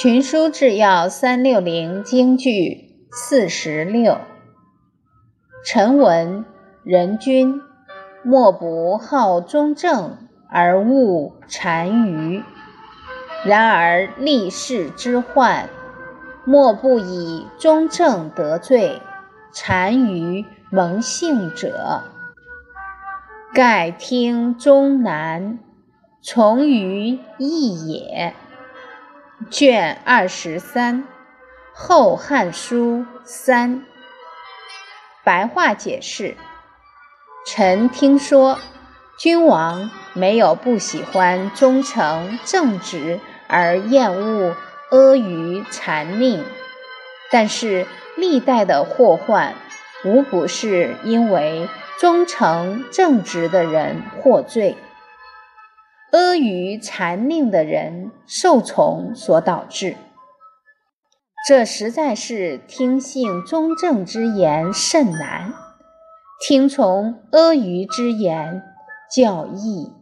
群书治要三六零京剧四十六。臣闻人君莫不好忠正而恶单于，然而立世之患，莫不以忠正得罪，单于蒙幸者。盖听终难，从于易也。卷二十三，《后汉书》三，白话解释：臣听说，君王没有不喜欢忠诚正直而厌恶阿谀谄佞，但是历代的祸患，无不是因为忠诚正直的人获罪。阿谀缠佞的人受宠所导致，这实在是听信忠正之言甚难，听从阿谀之言较易。